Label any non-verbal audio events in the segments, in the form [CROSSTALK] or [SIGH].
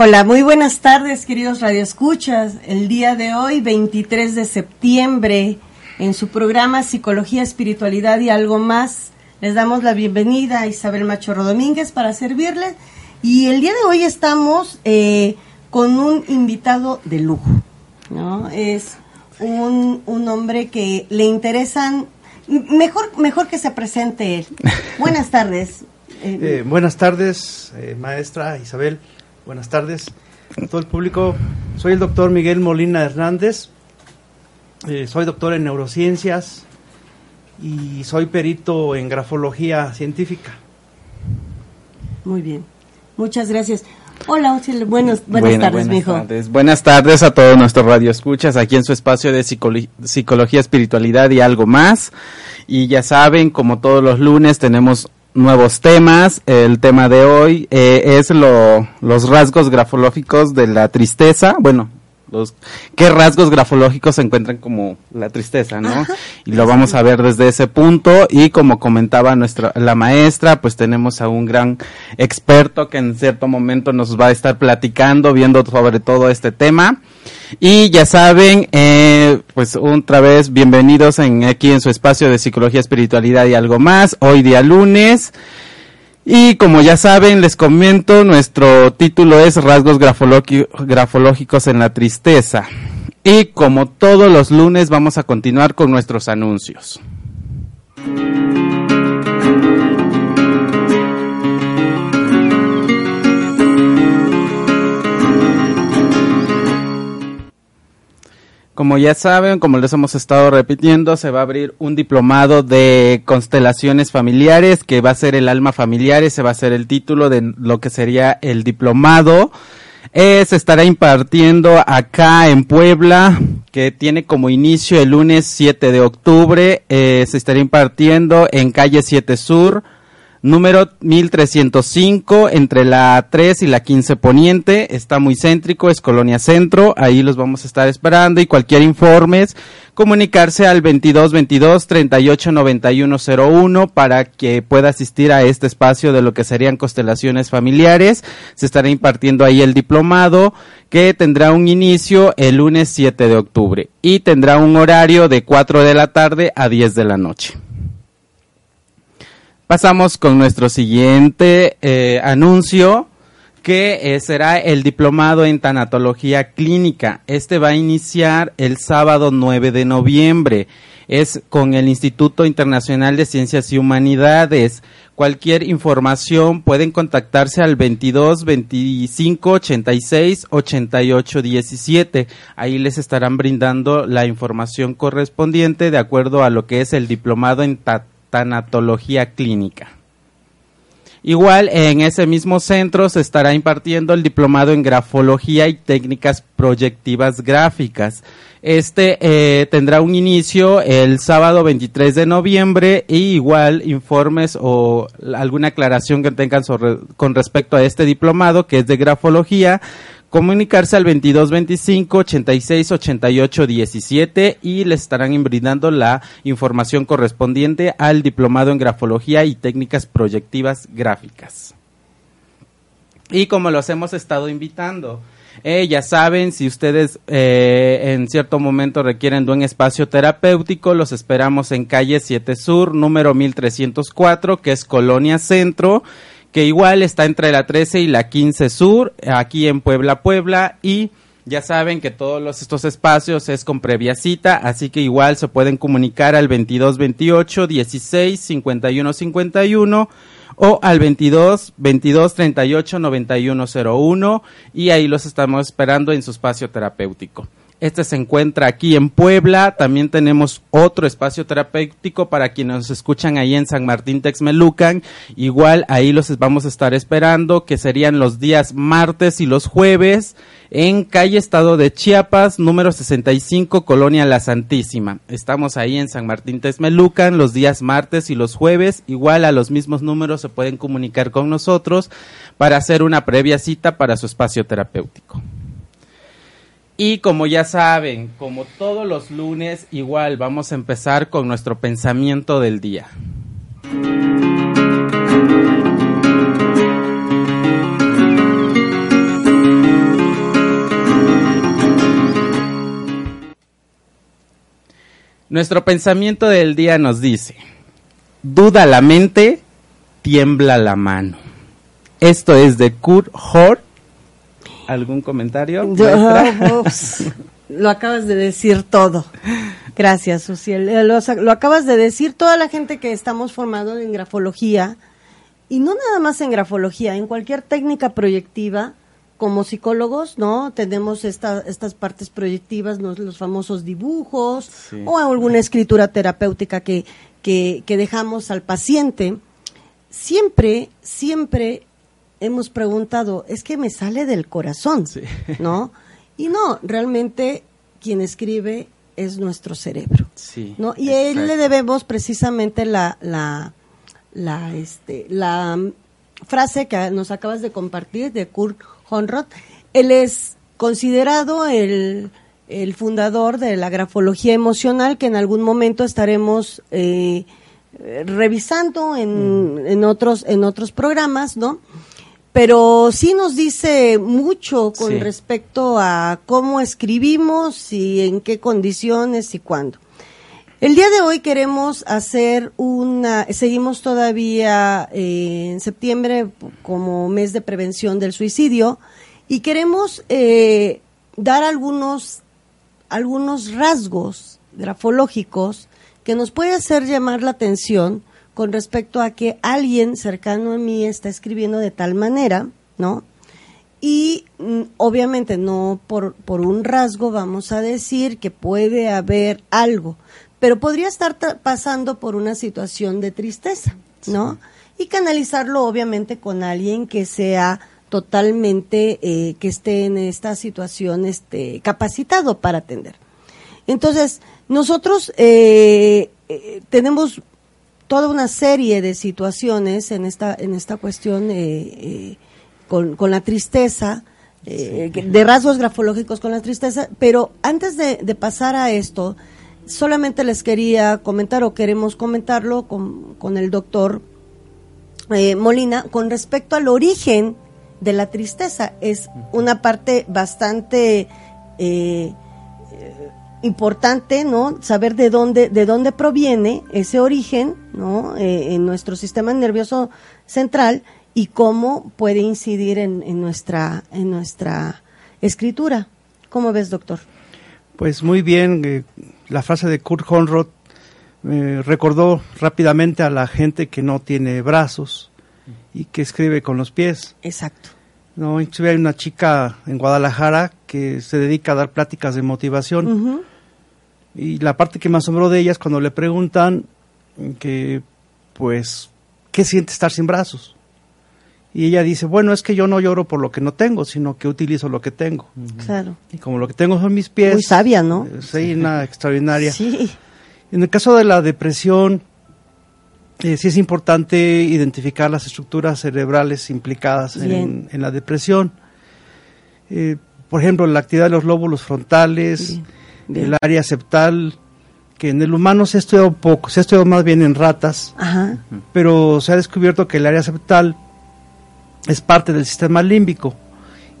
Hola, muy buenas tardes, queridos radioescuchas. El día de hoy, 23 de septiembre, en su programa Psicología, Espiritualidad y algo más, les damos la bienvenida a Isabel Machorro Domínguez para servirles. Y el día de hoy estamos eh, con un invitado de lujo, ¿no? Es un, un hombre que le interesan, mejor, mejor que se presente él. [LAUGHS] Buenas tardes. Eh, buenas tardes, eh, maestra Isabel. Buenas tardes a todo el público. Soy el doctor Miguel Molina Hernández. Eh, soy doctor en neurociencias y soy perito en grafología científica. Muy bien. Muchas gracias. Hola, buenas, buenas tardes, buenas Tardes. Buenas tardes a todos nuestros radioescuchas aquí en su espacio de psicología, espiritualidad y algo más. Y ya saben, como todos los lunes, tenemos nuevos temas. El tema de hoy eh, es lo, los rasgos grafológicos de la tristeza. Bueno, los qué rasgos grafológicos se encuentran como la tristeza, ¿no? y lo vamos a ver desde ese punto y como comentaba nuestra la maestra, pues tenemos a un gran experto que en cierto momento nos va a estar platicando, viendo sobre todo este tema. Y ya saben, eh, pues otra vez bienvenidos en, aquí en su espacio de psicología, espiritualidad y algo más. Hoy día lunes. Y como ya saben, les comento, nuestro título es Rasgos grafológicos en la tristeza. Y como todos los lunes vamos a continuar con nuestros anuncios. Como ya saben, como les hemos estado repitiendo, se va a abrir un diplomado de constelaciones familiares que va a ser el alma familiar, ese va a ser el título de lo que sería el diplomado. Eh, se estará impartiendo acá en Puebla, que tiene como inicio el lunes 7 de octubre. Se estará impartiendo en calle 7 Sur, número 1305 entre la 3 y la 15 Poniente. Está muy céntrico, es Colonia Centro. Ahí los vamos a estar esperando y cualquier informe comunicarse al 22 22 38 91 01 para que pueda asistir a este espacio de lo que serían constelaciones familiares. Se estará impartiendo ahí el diplomado que tendrá un inicio el lunes 7 de octubre y tendrá un horario de 4 de la tarde a 10 de la noche. Pasamos con nuestro siguiente eh, anuncio, que eh, será el diplomado en tanatología clínica. Este va a iniciar el sábado 9 de noviembre. Es con el Instituto Internacional de Ciencias y Humanidades. Cualquier información pueden contactarse al 22 25 86 88 17. Ahí les estarán brindando la información correspondiente de acuerdo a lo que es el diplomado en tanatología tanatología clínica. Igual en ese mismo centro se estará impartiendo el diplomado en grafología y técnicas proyectivas gráficas. Este eh, tendrá un inicio el sábado 23 de noviembre y igual informes o alguna aclaración que tengan con respecto a este diplomado que es de grafología comunicarse al 22 25 86 88 17 y les estarán brindando la información correspondiente al diplomado en grafología y técnicas proyectivas gráficas. Y como los hemos estado invitando, eh, ya saben, si ustedes eh, en cierto momento requieren de un espacio terapéutico, los esperamos en calle 7 Sur, número 1304, que es Colonia Centro que igual está entre la 13 y la 15 Sur, aquí en Puebla, Puebla, y Ya saben que todos los, estos espacios es con previa cita, así que igual se pueden comunicar al 2228 16 51 51 o al 22 22 38 91 01 y ahí los estamos esperando en su espacio terapéutico. Este se encuentra aquí en Puebla. También tenemos otro espacio terapéutico para quienes nos escuchan ahí en San Martín Texmelucan. Igual ahí los vamos a estar esperando, que serían los días martes y los jueves en calle Estado de Chiapas, número 65, Colonia La Santísima. Estamos ahí en San Martín Texmelucan los días martes y los jueves. Igual a los mismos números se pueden comunicar con nosotros para hacer una previa cita para su espacio terapéutico. Y como ya saben, como todos los lunes, igual vamos a empezar con nuestro pensamiento del día. Nuestro pensamiento del día nos dice, duda la mente, tiembla la mano. Esto es de Kurt Hort ¿Algún comentario? [LAUGHS] lo acabas de decir todo. Gracias, Suciel. Eh, lo, lo, acabas de decir toda la gente que estamos formando en grafología, y no nada más en grafología, en cualquier técnica proyectiva, como psicólogos, ¿no? Tenemos esta, estas partes proyectivas, los famosos dibujos, o alguna escritura terapéutica que, que, que dejamos al paciente. Siempre, siempre hemos preguntado, es que me sale del corazón, ¿no? Y no, realmente quien escribe es nuestro cerebro, ¿no? Y a él le debemos precisamente la, la, la, este, la frase que nos acabas de compartir de Kurt Honroth. Él es considerado el, el fundador de la grafología emocional que en algún momento estaremos eh, revisando en, mm. en, otros en otros programas, ¿no? Pero sí nos dice mucho con respecto a cómo escribimos y en qué condiciones y cuándo. El día de hoy queremos hacer una, seguimos todavía eh, en septiembre como mes de prevención del suicidio y queremos eh, dar algunos, algunos rasgos grafológicos que nos puede hacer llamar la atención con respecto a que alguien cercano a mí está escribiendo de tal manera, ¿no? Y mm, obviamente no por, por un rasgo vamos a decir que puede haber algo, pero podría estar pasando por una situación de tristeza, ¿no? Y canalizarlo obviamente con alguien que sea totalmente, eh, que esté en esta situación este, capacitado para atender. Entonces, nosotros eh, eh, tenemos toda una serie de situaciones en esta, en esta cuestión eh, eh, con, con, la tristeza, eh, de rasgos grafológicos con la tristeza, pero antes de, pasar a esto, solamente les quería comentar o queremos comentarlo con, con el doctor Molina con respecto al origen de la tristeza. Es una parte bastante importante, ¿no? Saber de dónde, de dónde proviene ese origen, ¿no? Eh, en nuestro sistema nervioso central y cómo puede incidir en, en, nuestra, en nuestra escritura. ¿Cómo ves, doctor? Pues muy bien, eh, la frase de Kurt Honroth me recordó rápidamente a la gente que no tiene brazos y que escribe con los pies. Exacto. No, inclusive hay una chica en Guadalajara que se dedica a dar pláticas de motivación. Y la parte que me asombró de ella es cuando le preguntan que, pues, ¿qué siente estar sin brazos? Y ella dice, bueno, es que yo no lloro por lo que no tengo, sino que utilizo lo que tengo. Claro. Y como lo que tengo son mis pies. Muy sabia, ¿no? Eh, sí, una extraordinaria. Sí. En el caso de la depresión, eh, sí es importante identificar las estructuras cerebrales implicadas en, la depresión. Eh, por ejemplo, la actividad de los lóbulos frontales, el área septal, que en el humano se ha estudiado poco, se ha estudiado más bien en ratas, pero se ha descubierto que el área septal es parte del sistema límbico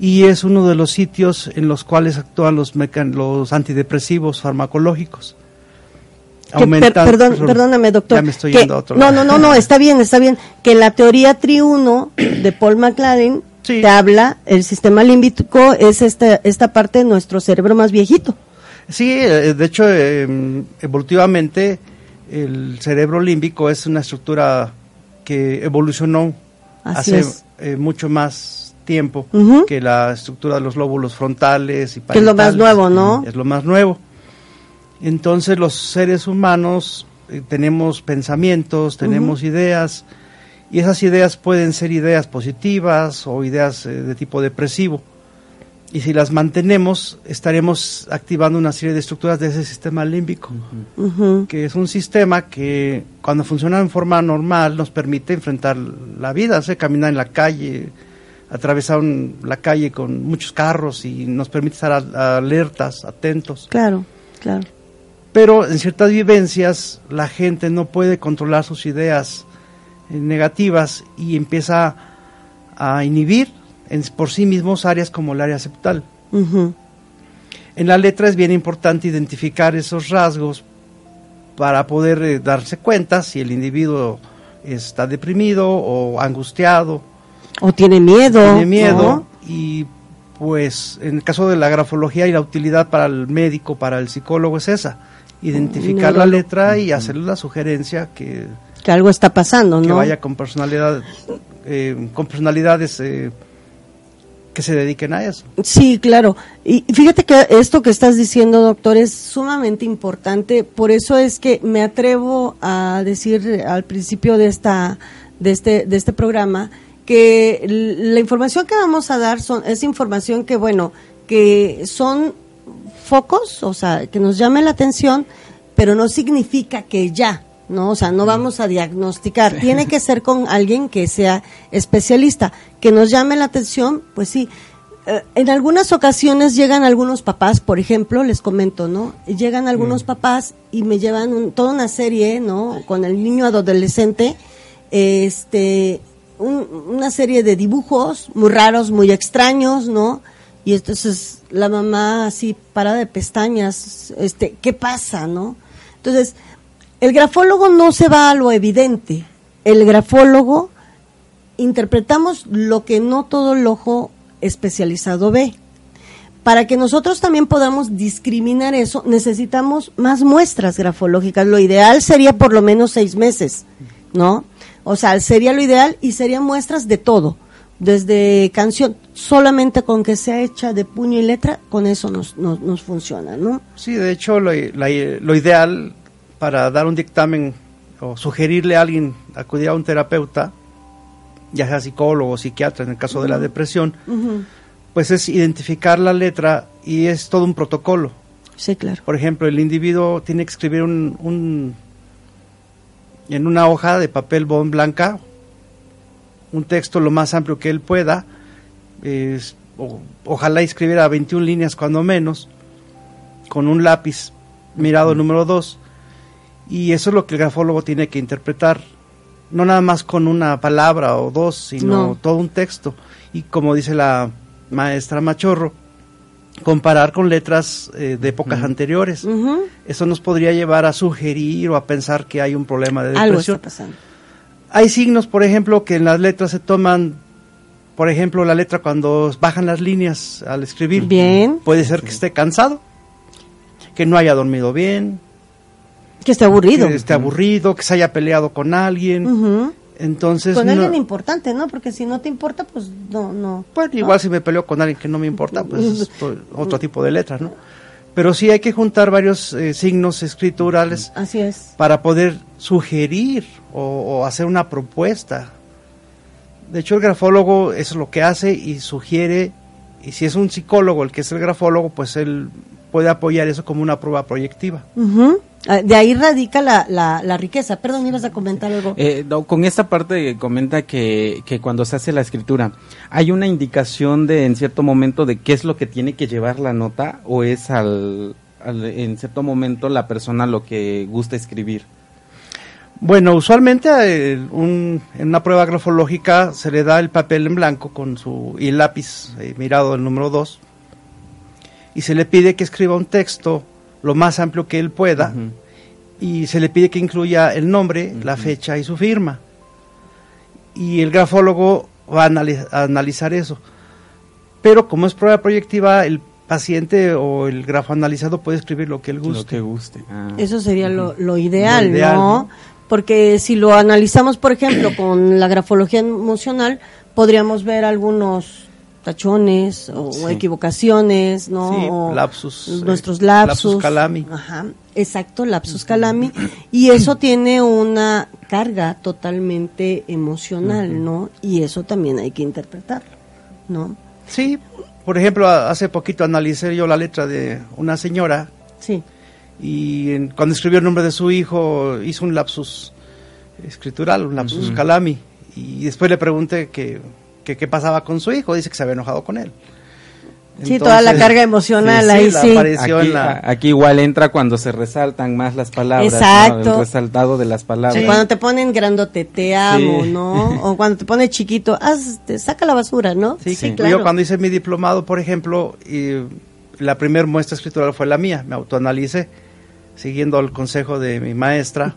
y es uno de los sitios en los cuales actúan los, los antidepresivos farmacológicos perdón, perdóname, doctor. No, no, no, no, está bien, está bien. Que la teoría triuno de Paul McLaren Sí. te habla, el sistema límbico es esta, esta parte de nuestro cerebro más viejito. Sí, eh, de hecho, eh, evolutivamente el cerebro límbico es una estructura que evolucionó Así hace eh, mucho más tiempo que la estructura de los lóbulos frontales y Que es lo más nuevo, ¿no? Es lo más nuevo. Entonces los seres humanos eh, tenemos pensamientos, tenemos ideas y esas ideas pueden ser ideas positivas o ideas eh, de tipo depresivo. Y si las mantenemos, estaremos activando una serie de estructuras de ese sistema límbico, que es un sistema que cuando funciona en forma normal nos permite enfrentar la vida, o sea, caminar en la calle, atravesar un- la calle con muchos carros y nos permite estar a- alertas, atentos. Claro, claro. Pero en ciertas vivencias la gente no puede controlar sus ideas eh, negativas y empieza a inhibir en- por sí mismos áreas como el área septal. En la letra es bien importante identificar esos rasgos para poder eh, darse cuenta si el individuo está deprimido o angustiado, O tiene miedo. tiene miedo ¿no? y pues en el caso de la grafología y la utilidad para el médico, para el psicólogo es esa, identificar la neurólogo. letra y hacerle la sugerencia que, Que algo está pasando, que ¿no? vaya con personalidad, eh, con personalidades eh, que se dediquen a eso. Sí, claro. Y fíjate que esto que estás diciendo, doctor, es sumamente importante. Por eso es que me atrevo a decir al principio de esta, de este, de este programa que la información que vamos a dar son, es información que, bueno, que son focos, o sea, que nos llame la atención, pero no significa que ya, ¿no? O sea, no vamos a diagnosticar. Tiene que ser con alguien que sea especialista, que nos llame la atención, pues sí. Eh, en algunas ocasiones llegan algunos papás, por ejemplo, les comento, ¿no? Llegan algunos papás y me llevan un- toda una serie, ¿no? Con el niño adolescente, este, un- una serie de dibujos muy raros, muy extraños, ¿no? Y entonces la mamá así para de pestañas, este, ¿qué pasa, no? Entonces, el grafólogo no se va a lo evidente. El grafólogo interpretamos lo que no todo el ojo especializado ve. Para que nosotros también podamos discriminar eso, necesitamos más muestras grafológicas. Lo ideal sería por lo menos seis meses, ¿no? O sea, sería lo ideal y serían muestras de todo, desde canción, solamente con que sea hecha de puño y letra, con eso nos, nos, nos funciona, ¿no? Sí, de hecho, lo, lo ideal para dar un dictamen o sugerirle a alguien acudir a un terapeuta, ya sea psicólogo o psiquiatra en el caso de la depresión, pues es identificar la letra y es todo un protocolo. Sí, claro. Por ejemplo, el individuo tiene que escribir un, un- en una hoja de papel bond blanca un texto lo más amplio que él pueda. o- ojalá escribiera 21 líneas cuando menos, con un lápiz mirado número 2. Y eso es lo que el grafólogo tiene que interpretar, no nada más con una palabra o dos, sino No. todo un texto. Y como dice la maestra Machorro, comparar con letras eh, de épocas anteriores. Eso nos podría llevar a sugerir o a pensar que hay un problema de Algo depresión. está pasando. Hay signos, por ejemplo, que en las letras se toman, por ejemplo, la letra cuando bajan las líneas al escribir. Bien. Puede ser que esté cansado, que no haya dormido bien, Que esté aburrido. que esté aburrido, que se haya peleado con alguien. Entonces, Con no- alguien importante, ¿no? Porque si no te importa, pues no, no. Bueno, igual si me peleo con alguien que no me importa, pues [LAUGHS] es otro tipo de letras, ¿no? Pero sí hay que juntar varios eh, signos escriturales Así es. para poder sugerir o, o hacer una propuesta. De hecho, el grafólogo es lo que hace y sugiere, y si es un psicólogo el que es el grafólogo, pues él puede apoyar eso como una prueba proyectiva. Ah, De ahí radica la, la, la riqueza. Perdón, ibas a comentar algo. Eh, no, con esta parte comenta que, que cuando se hace la escritura, ¿hay una indicación de en cierto momento de qué es lo que tiene que llevar la nota o es al, al- en cierto momento la persona lo que gusta escribir? Bueno, usualmente eh, un- en una prueba grafológica se le da el papel en blanco con su y el lápiz eh, mirado el número 2 y se le pide que escriba un texto lo más amplio que él pueda y se le pide que incluya el nombre, la fecha y su firma. Y el grafólogo va a, anali- a analizar eso. Pero como es prueba proyectiva, el paciente o el grafo analizado puede escribir lo que él guste. Lo que guste. Ah. Eso sería lo, lo ideal, Lo ideal, ¿no? ¿no? Porque si lo analizamos, por ejemplo, con la grafología emocional, podríamos ver algunos tachones o Sí. equivocaciones, ¿no? Sí, O lapsus, eh, nuestros lapsus. lapsus calami. Ajá, exacto, lapsus calami. Y [CLEARS THROAT] eso tiene una carga totalmente emocional, ¿no? Y eso también hay que interpretarlo, ¿no? Sí, por ejemplo, hace poquito analicé yo la letra de una señora Sí. y en- cuando escribió el nombre de su hijo hizo un lapsus escritural, un lapsus calami. Y después le pregunté que, que qué pasaba con su hijo, dice que se había enojado con él. Sí, toda la carga emocional ahí, la sí. apareció Aquí, la... igual entra cuando se resaltan más las palabras. ¿no? Exacto. El resaltado de las palabras. Cuando te ponen grandote, te amo, Sí. ¿no? [LAUGHS] O cuando te pone chiquito, haz, te saca la basura, ¿no? Sí, Sí. Yo cuando hice mi diplomado, por ejemplo, y la primera muestra escritural fue la mía, me autoanalicé, siguiendo el consejo de mi maestra.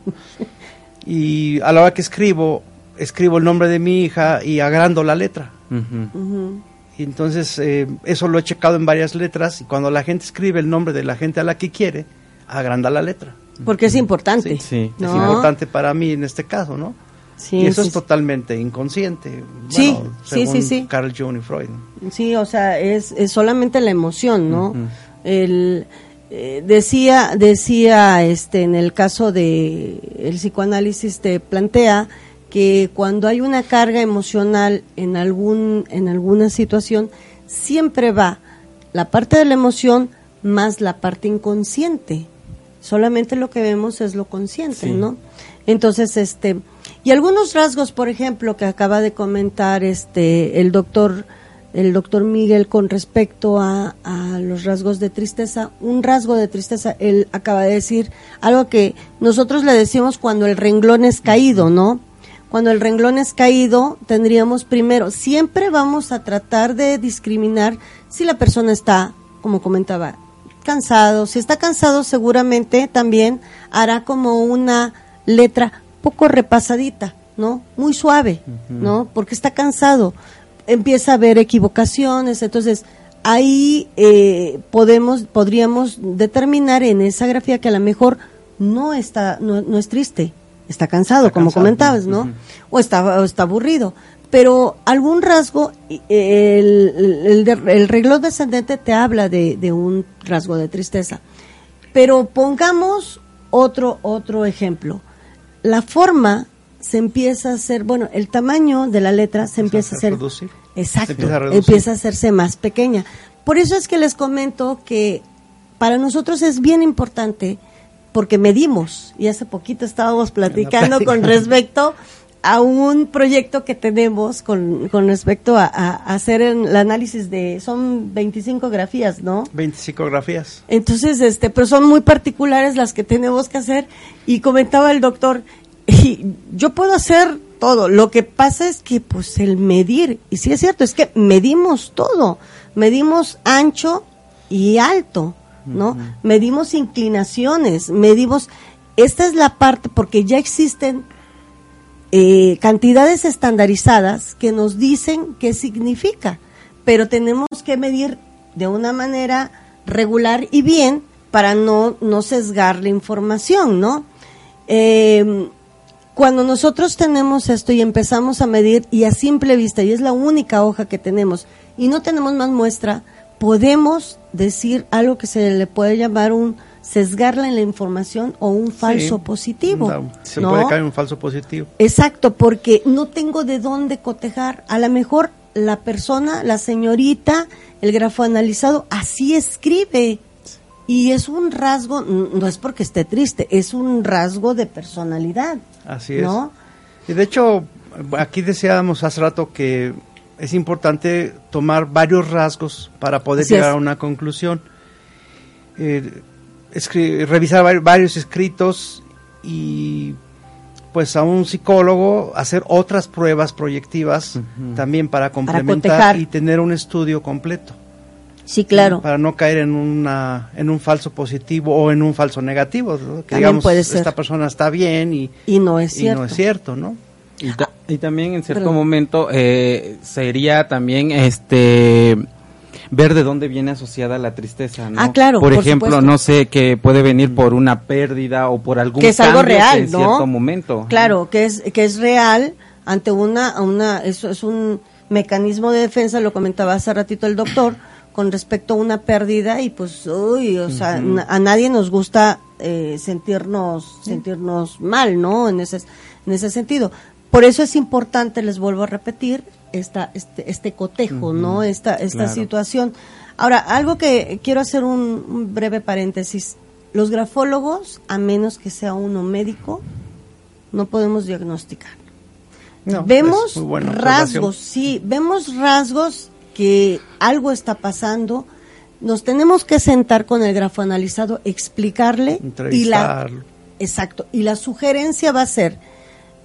[LAUGHS] y a la hora que escribo, escribo el nombre de mi hija y agrando la letra. Y entonces eh, eso lo he checado en varias letras y cuando la gente escribe el nombre de la gente a la que quiere, agranda la letra. Porque es importante. Sí, sí. ¿no? Es importante para mí en este caso, ¿no? Sí, y eso es totalmente inconsciente. Sí, bueno, sí, según sí, sí. Carl Jung y Freud. Sí, o sea, es, es solamente la emoción, ¿no? Ujú. El, eh, decía, decía, este, en el caso de el psicoanálisis te plantea que cuando hay una carga emocional en algún, en alguna situación, siempre va la parte de la emoción más la parte inconsciente. Solamente lo que vemos es lo consciente, Sí. ¿no? Entonces, este, y algunos rasgos, por ejemplo, que acaba de comentar este el doctor el doctor Miguel con respecto a, a los rasgos de tristeza, un rasgo de tristeza, él acaba de decir algo que nosotros le decimos cuando el renglón es caído, ¿no? Cuando el renglón es caído, tendríamos primero, siempre vamos a tratar de discriminar si la persona está, como comentaba, cansado. Si está cansado, seguramente también hará como una letra poco repasadita, ¿no? Muy suave, ¿no? Porque está cansado. Empieza a haber equivocaciones, entonces ahí eh, podemos, podríamos determinar en esa grafía que a lo mejor no está, no, no es triste, está cansado, Está como cansado. comentabas, ¿no? O está, o está aburrido. Pero algún rasgo, el, el, el el reloj descendente te habla de, de un rasgo de tristeza. Pero pongamos otro, otro ejemplo. La forma se empieza a hacer, bueno, el tamaño de la letra se empieza a hacer. reducir. Exacto, empieza a reducir. empieza a hacerse más pequeña. Por eso es que les comento que para nosotros es bien importante porque medimos y hace poquito estábamos platicando con respecto a un proyecto que tenemos con, con respecto a, a- a hacer el análisis de son 25 grafías, ¿no? 25 grafías. Entonces, este, pero son muy particulares las que tenemos que hacer. Y comentaba el doctor, y yo puedo hacer todo. Lo que pasa es que, pues, el medir, y sí es cierto, es que medimos todo. Medimos ancho y alto, ¿no? Medimos inclinaciones, medimos. Esta es la parte, porque ya existen eh, cantidades estandarizadas que nos dicen qué significa, pero tenemos que medir de una manera regular y bien para no, no sesgar la información, ¿no? Eh, cuando nosotros tenemos esto y empezamos a medir y a simple vista, y es la única hoja que tenemos, y no tenemos más muestra, podemos decir algo que se le puede llamar un sesgarla en la información o un falso Sí, positivo. no, se ¿no? puede caer un falso positivo. Exacto, porque no tengo de dónde cotejar. A lo mejor la persona, la señorita, el grafo analizado, así escribe. Y es un rasgo, no es porque esté triste, es un rasgo de personalidad. Así es. Y de hecho, aquí decíamos hace rato que es importante tomar varios rasgos para poder Así llegar es. a una conclusión. Eh, revisar vari- varios escritos y pues a un psicólogo hacer otras pruebas proyectivas también para complementar y tener un estudio completo. Sí, claro. Para no caer en una en un falso positivo o en un falso negativo, ¿no? que También digamos puede ser. esta persona está bien y, Y no es y cierto. no es cierto, ¿no? Y, y también en cierto momento eh, sería también este ver de dónde viene asociada la tristeza, ¿no? Ah, claro, Por por ejemplo, supuesto. no sé, que puede venir por una pérdida o por algún que es algo que real, en ¿no? cierto momento. Claro, que es que es real ante una una eso es un mecanismo de defensa, lo comentaba hace ratito el doctor con respecto a una pérdida y pues uy, o sea, a nadie nos gusta eh, sentirnos sentirnos mal, ¿no? En ese en ese sentido. Por eso es importante, les vuelvo a repetir, esta, este, este cotejo, ¿no? Esta, esta Claro. situación. Ahora, algo que quiero hacer un, un breve paréntesis. Los grafólogos, a menos que sea uno médico, no podemos diagnosticar. No, vemos rasgos, sí, vemos rasgos que algo está pasando. Nos tenemos que sentar con el grafo analizado, explicarle y la, exacto, y la sugerencia va a ser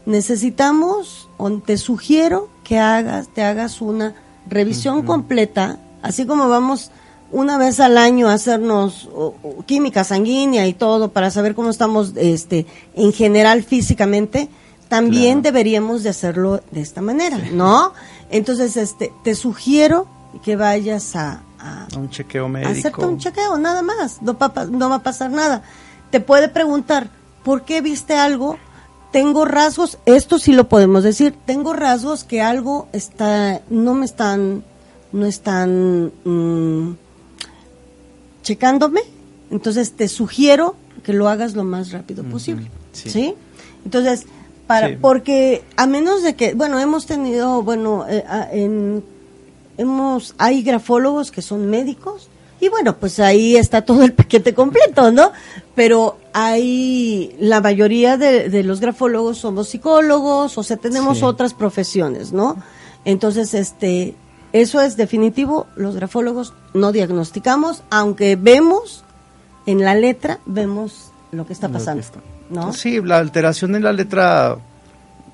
necesitamos o te sugiero que hagas te hagas una revisión completa, así como vamos una vez al año a hacernos o- o química sanguínea y todo para saber cómo estamos este en general físicamente, también deberíamos de hacerlo de esta manera, ¿no? Entonces, este te sugiero que vayas a, a- Un chequeo a médico. hacerte un chequeo, nada más, no, pa- no va a pasar nada. Te puede preguntar, ¿por qué viste algo? Tengo rasgos, esto sí lo podemos decir, tengo rasgos que algo está, no me están, no están mm, checándome, entonces te sugiero que lo hagas lo más rápido posible, sí. sí. Entonces, para, Sí. porque a menos de que, bueno, hemos tenido, bueno, eh, a- en hemos hay grafólogos que son médicos y bueno pues ahí está todo el [LAUGHS] paquete completo no pero hay la mayoría de, de los grafólogos somos psicólogos o sea tenemos Sí. otras profesiones no entonces este eso es definitivo los grafólogos no diagnosticamos aunque vemos en la letra vemos lo que está pasando no Sí, la alteración en la letra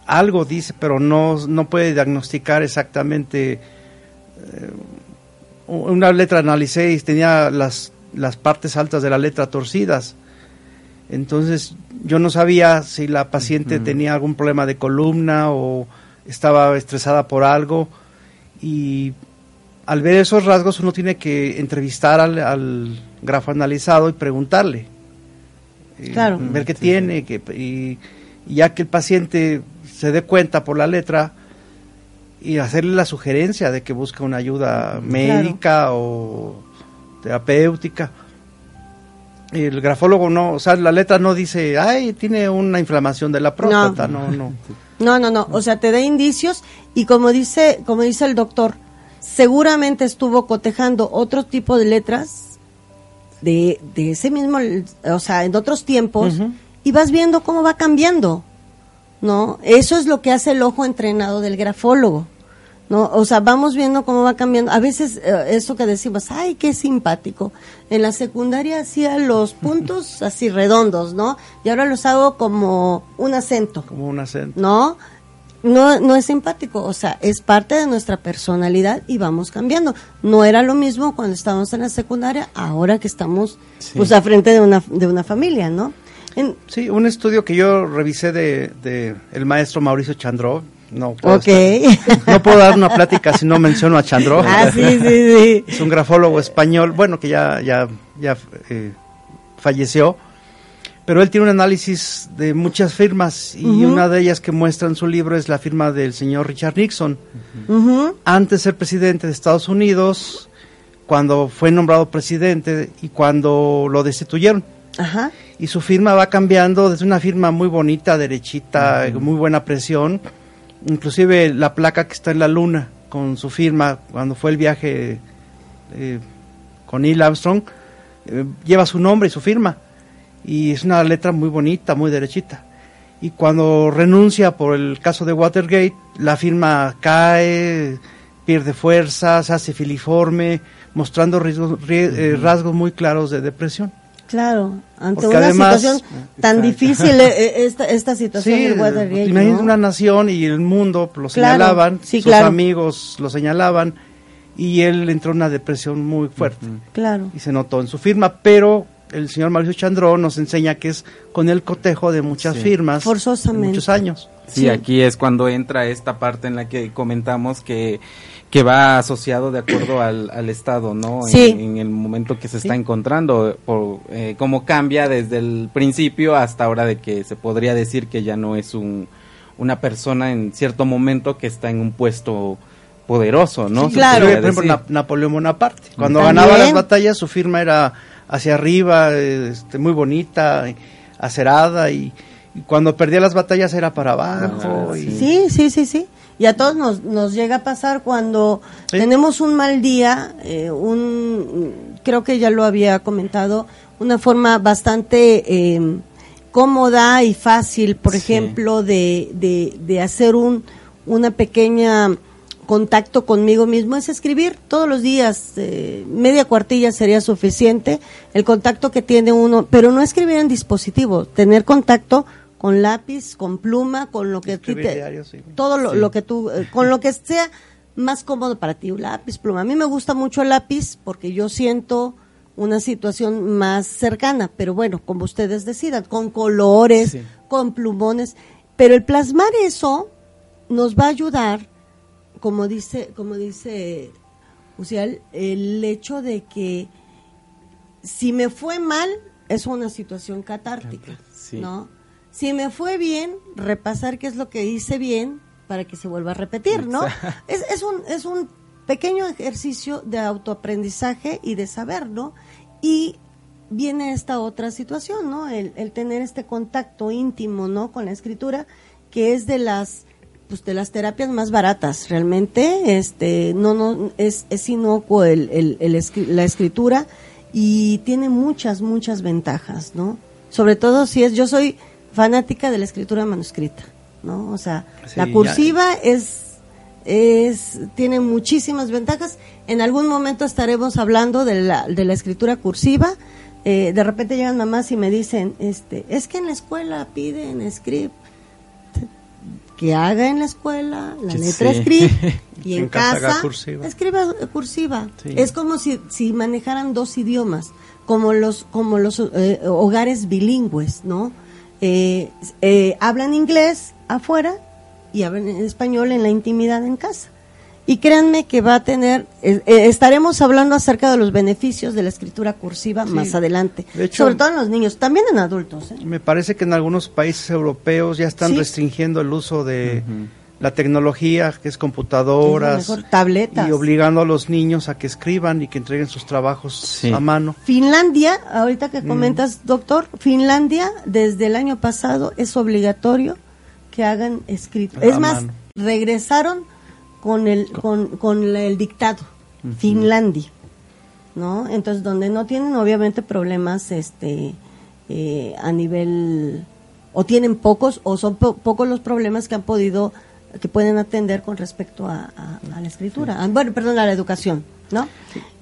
algo dice, pero no, no puede diagnosticar exactamente. eh, una letra analicé y tenía las, las partes altas de la letra torcidas. Entonces yo no sabía si la paciente tenía algún problema de columna o estaba estresada por algo. Y al ver esos rasgos uno tiene que entrevistar al, al grafo analizado y preguntarle. Eh, Claro. Ver qué Sí, tiene que, y, y ya que el paciente se dé cuenta por la letra y hacerle la sugerencia de que busque una ayuda médica o terapéutica. El grafólogo no, o sea, la letra no dice, ay, tiene una inflamación de la próstata, no, no. [LAUGHS] No, no, no, o sea, te da indicios y como dice, como dice el doctor, seguramente estuvo cotejando otro tipo de letras de, de ese mismo, o sea, en otros tiempos y vas viendo cómo va cambiando, ¿no? Eso es lo que hace el ojo entrenado del grafólogo, ¿no? O sea, vamos viendo cómo va cambiando. A veces eh, eso que decimos, ay, qué simpático. En la secundaria hacía los [LAUGHS] puntos así redondos, ¿no? Y ahora los hago como un acento. Como un acento. ¿no? No, no es simpático, o sea, es parte de nuestra personalidad y vamos cambiando. No era lo mismo cuando estábamos en la secundaria, ahora que estamos Sí. pues a frente de una, de una familia, ¿no? En- Sí, un estudio que yo revisé de, de el maestro Mauricio Chandró. No puedo, estar- no puedo dar una plática si no menciono a Chandró. ah, sí, sí, sí. Es un grafólogo español, bueno, que ya, ya, ya eh, falleció, pero él tiene un análisis de muchas firmas y una de ellas que muestra en su libro es la firma del señor Richard Nixon. Antes de ser presidente de Estados Unidos, cuando fue nombrado presidente y cuando lo destituyeron. Ajá. Y su firma va cambiando desde una firma muy bonita, derechita, muy buena presión, inclusive la placa que está en la luna con su firma cuando fue el viaje eh, con Neil Armstrong, eh, lleva su nombre y su firma. Y es una letra muy bonita, muy derechita. Y cuando renuncia por el caso de Watergate, la firma cae, pierde fuerza, se hace filiforme, mostrando rasgos, ri- eh, rasgos muy claros de depresión. Claro, ante Porque una además- situación tan Exacto. difícil eh, eh, esta, esta situación Sí, del Watergate, imagínate ¿no? una nación y el mundo lo Claro, señalaban, sí, sus claro. amigos lo señalaban y él entró en una depresión muy fuerte Claro. y se notó en su firma, pero el señor Mauricio Chandrón nos enseña que es con el cotejo de muchas Sí. firmas Forzosamente. muchos años. Sí, aquí es cuando entra esta parte en la que comentamos que, que va asociado de acuerdo al, al estado, ¿no? Sí. En, en el momento que se está encontrando, por, eh, cómo cambia desde el principio hasta ahora de que se podría decir que ya no es un, una persona en cierto momento que está en un puesto poderoso, ¿no? Sí, claro. Por ejemplo, decir. Na- Napoleón Bonaparte. Cuando También. ganaba las batallas, su firma era hacia arriba, este, muy bonita, acerada, y, y cuando perdía las batallas era para abajo. Ah, y- Sí, sí, sí, sí. Y a todos nos, nos llega a pasar cuando Sí. tenemos un mal día, eh, un, creo que ya lo había comentado, una forma bastante eh, cómoda y fácil, por Sí. ejemplo, de, de, de hacer un, una pequeña contacto conmigo mismo es escribir todos los días, eh, media cuartilla sería suficiente, el contacto que tiene uno, pero no escribir en dispositivo, tener contacto con lápiz, con pluma, con lo que a ti Escribir te- diario, sí. todo lo, lo que tú, eh, con lo que sea más cómodo para ti, un lápiz, pluma. A mí me gusta mucho el lápiz porque yo siento una situación más cercana, pero bueno, como ustedes decidan, con colores, Sí. con plumones, pero el plasmar eso nos va a ayudar, como dice, como dice Ucial, el hecho de que si me fue mal es una situación catártica, Sí. ¿no? Si me fue bien, repasar qué es lo que hice bien para que se vuelva a repetir, ¿no? Es, es un es un pequeño ejercicio de autoaprendizaje y de saber, ¿no? Y viene esta otra situación, ¿no? El, el tener este contacto íntimo, ¿no? Con la escritura, que es de las pues de las terapias más baratas realmente este no no es, es inocuo el, el- el escri- la escritura y tiene muchas muchas ventajas no sobre todo si es yo soy fanática de la escritura manuscrita no o sea Sí, la ya- cursiva es es tiene muchísimas ventajas en algún momento estaremos hablando de la, de la escritura cursiva Eh, de repente llegan mamás y me dicen este es que en la escuela piden script que haga en la escuela la Sí. letra script [LAUGHS] y en casa cursiva. escriba eh, cursiva. Sí. Es como si, si manejaran dos idiomas, como los como los eh, hogares bilingües, ¿no? Eh, eh, hablan inglés afuera y hablan en español en la intimidad en casa. Y créanme que va a tener, eh, estaremos hablando acerca de los beneficios de la escritura cursiva Sí. más adelante, hecho- sobre todo en los niños, también en adultos. ¿eh? Me parece que en algunos países europeos ya están Sí. restringiendo el uso de. La tecnología, que es computadoras, Mejor tabletas. y obligando a los niños a que escriban y que entreguen sus trabajos Sí. a mano. Finlandia, ahorita que Mm. comentas, doctor, Finlandia desde el año pasado es obligatorio que hagan escrito. A Es más, mano. regresaron con el con, con la- el dictado. Finlandia, ¿no? Entonces donde no tienen obviamente problemas, este, eh, a nivel o tienen pocos o son po- pocos los problemas que han podido que pueden atender con respecto a, a- a la escritura, Ah, bueno, perdón, a la educación, ¿no?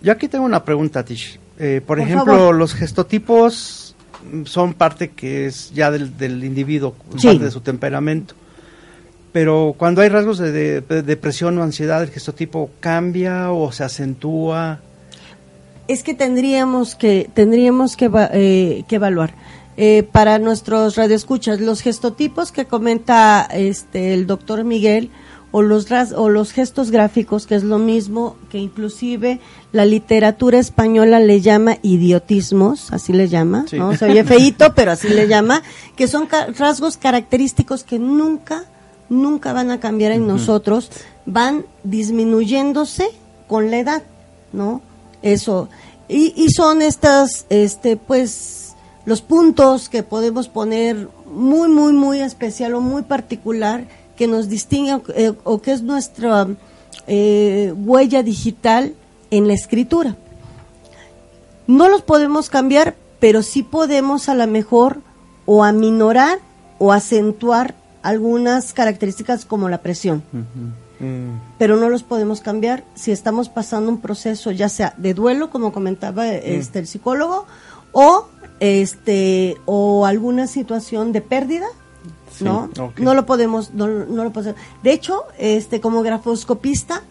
Yo aquí tengo una pregunta, Tish. Eh, por, Por ejemplo, favor. los gestotipos son parte que es ya del, del individuo, Sí. parte de su temperamento. Pero cuando hay rasgos de, de- de depresión o ansiedad, ¿el gestotipo cambia o se acentúa? es que tendríamos que tendríamos que, eh, que evaluar Eh, para nuestros radioescuchas los gestotipos que comenta este el doctor Miguel o los ras- o los gestos gráficos que es lo mismo que inclusive la literatura española le llama idiotismos así le llama Sí. no se oye feíto [LAUGHS] pero así le llama que son ca- rasgos característicos que nunca nunca van a cambiar en nosotros van disminuyéndose con la edad no eso. Y, y son estas este pues los puntos que podemos poner muy muy muy especial o muy particular que nos distingue eh, o que es nuestra eh, huella digital en la escritura. No los podemos cambiar pero sí podemos a lo mejor o aminorar o acentuar algunas características como la presión. Mm, pero no los podemos cambiar si estamos pasando un proceso ya sea de duelo como comentaba este el psicólogo o este o alguna situación de pérdida Sí, no no lo podemos no, no lo podemos de hecho este como grafoscopista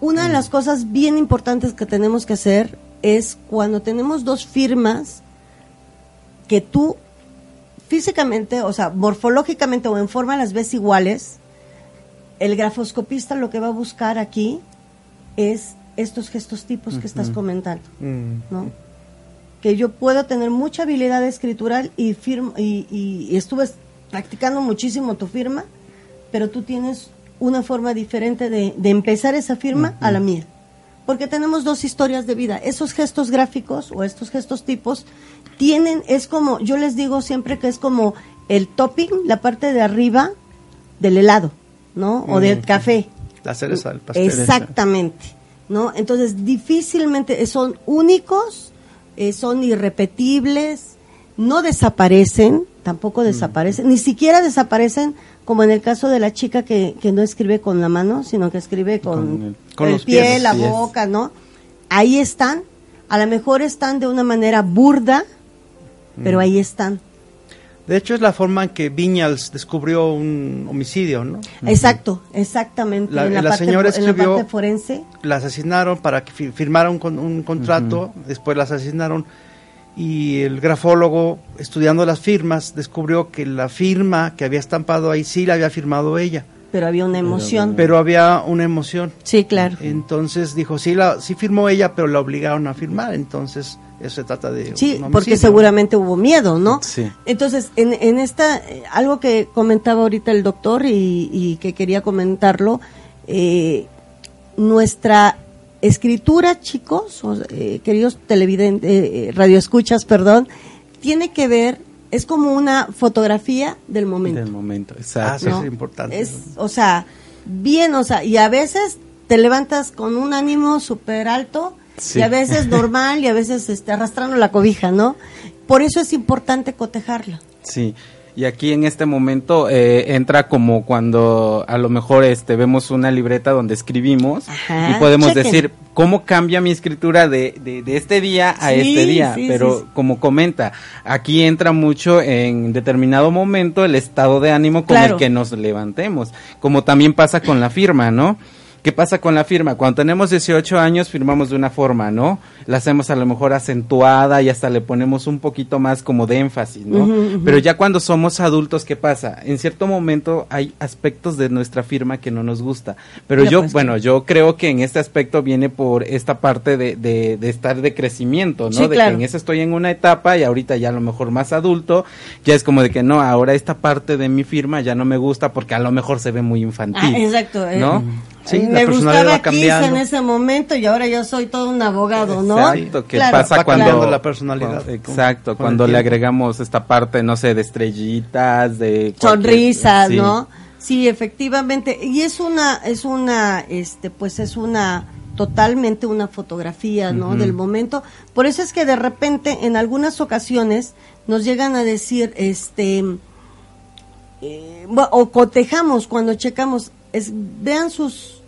una de las cosas bien importantes que tenemos que hacer es cuando tenemos dos firmas que tú físicamente, o sea, morfológicamente o en forma las ves iguales, el grafoscopista lo que va a buscar aquí es estos gestos tipos que estás comentando, Mm. ¿no? Que yo puedo tener mucha habilidad escritural y, firmo, y, y- y estuve practicando muchísimo tu firma, pero tú tienes una forma diferente de, de empezar esa firma a la mía. Porque tenemos dos historias de vida. Esos gestos gráficos o estos gestos tipos tienen, es como, yo les digo siempre que es como el topping, la parte de arriba del helado, ¿no? O del café. La cereza del pastel. Exactamente, ¿no? Entonces, difícilmente son únicos, eh, son irrepetibles, no desaparecen, tampoco desaparecen, ni siquiera desaparecen como en el caso de la chica que, que no escribe con la mano, sino que escribe con, Con el- con el los pie, pies, la boca, ¿no? Ahí están, a lo mejor están de una manera burda, pero Mm. ahí están. De hecho, es la forma en que Viñals descubrió un homicidio, ¿no? Exacto, exactamente. La- en la, la parte, señora fo- en la escribió- parte forense. La asesinaron para que fi- firmara un, con- un contrato, después la asesinaron y el grafólogo, estudiando las firmas, descubrió que la firma que había estampado ahí sí la había firmado ella, Pero había una emoción. pero había una emoción. sí, claro. Entonces dijo, sí, la, sí firmó ella, pero la obligaron a firmar. Entonces, eso se trata de... Sí, porque seguramente hubo miedo, ¿no? Sí. Entonces, en, en esta, eh, algo que comentaba ahorita el doctor y, y que quería comentarlo, eh, nuestra escritura, chicos, o, eh, queridos televidentes, eh, eh, radioescuchas, perdón, tiene que ver, es como una fotografía del momento. Del momento, Ah, exacto. sí, ¿no? es importante. Es, o sea, bien, o sea, y a veces te levantas con un ánimo súper alto Sí. y a veces [LAUGHS] normal y a veces este, arrastrando la cobija, ¿no? Por eso es importante cotejarla. Sí, y aquí en este momento eh, entra como cuando a lo mejor este vemos una libreta donde escribimos Ajá, y podemos chequen. decir cómo cambia mi escritura de, de, de este día a Sí, este día, sí, pero sí, como comenta, aquí entra mucho en determinado momento el estado de ánimo con Claro. el que nos levantemos, como también pasa con la firma, ¿no? ¿Qué pasa con la firma? Cuando tenemos 18 años firmamos de una forma, ¿no? La hacemos a lo mejor acentuada y hasta le ponemos un poquito más como de énfasis, ¿no? Pero ya cuando somos adultos, ¿qué pasa? En cierto momento hay aspectos de nuestra firma que no nos gusta. Pero Ya, yo, pues, bueno, yo creo que en este aspecto viene por esta parte de, de, de estar de crecimiento, ¿no? Sí, de claro. que en eso estoy en una etapa y ahorita ya a lo mejor más adulto, ya es como de que no, ahora esta parte de mi firma ya no me gusta porque a lo mejor se ve muy infantil. Ah, exacto. eh. ¿No? Sí, Eh, la me personalidad gustaba va cambiando. Kiss en ese momento y ahora yo soy todo un abogado, ¿no? Exacto, que Claro, pasa cuando cambiando la personalidad cuando- con- exacto, cuando le agregamos esta parte, no sé, de estrellitas, de sonrisas, sí. ¿no? Sí, efectivamente. Y es una, es una, este, pues es una, totalmente una fotografía, ¿no? Del momento. Por eso es que de repente, en algunas ocasiones, nos llegan a decir, este, eh, o cotejamos cuando checamos, es, vean sus,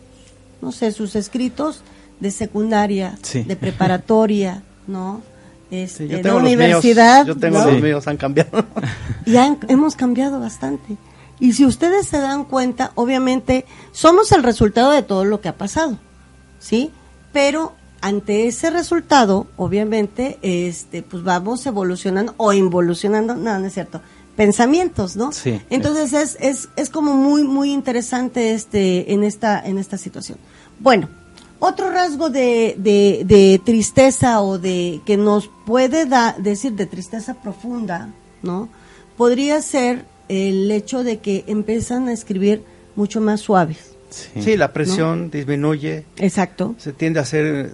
no sé, sus escritos de secundaria, Sí. de preparatoria, ¿no? Este, Sí, yo de tengo universidad. míos, yo tengo ¿no? los míos, han cambiado. [LAUGHS] y han- hemos cambiado bastante. Y si ustedes se dan cuenta, obviamente somos el resultado de todo lo que ha pasado, ¿sí? Pero ante ese resultado, obviamente, este, pues vamos evolucionando o involucionando, no, no es cierto, pensamientos, ¿no? Sí. Entonces es, es, es como muy, muy interesante este, en esta, en esta situación. Bueno, otro rasgo de, de, de tristeza o de que nos puede da- decir de tristeza profunda, ¿no? Podría ser el hecho de que empiezan a escribir mucho más suaves. Sí. Sí, la presión disminuye, Exacto. se tiende a hacer eh,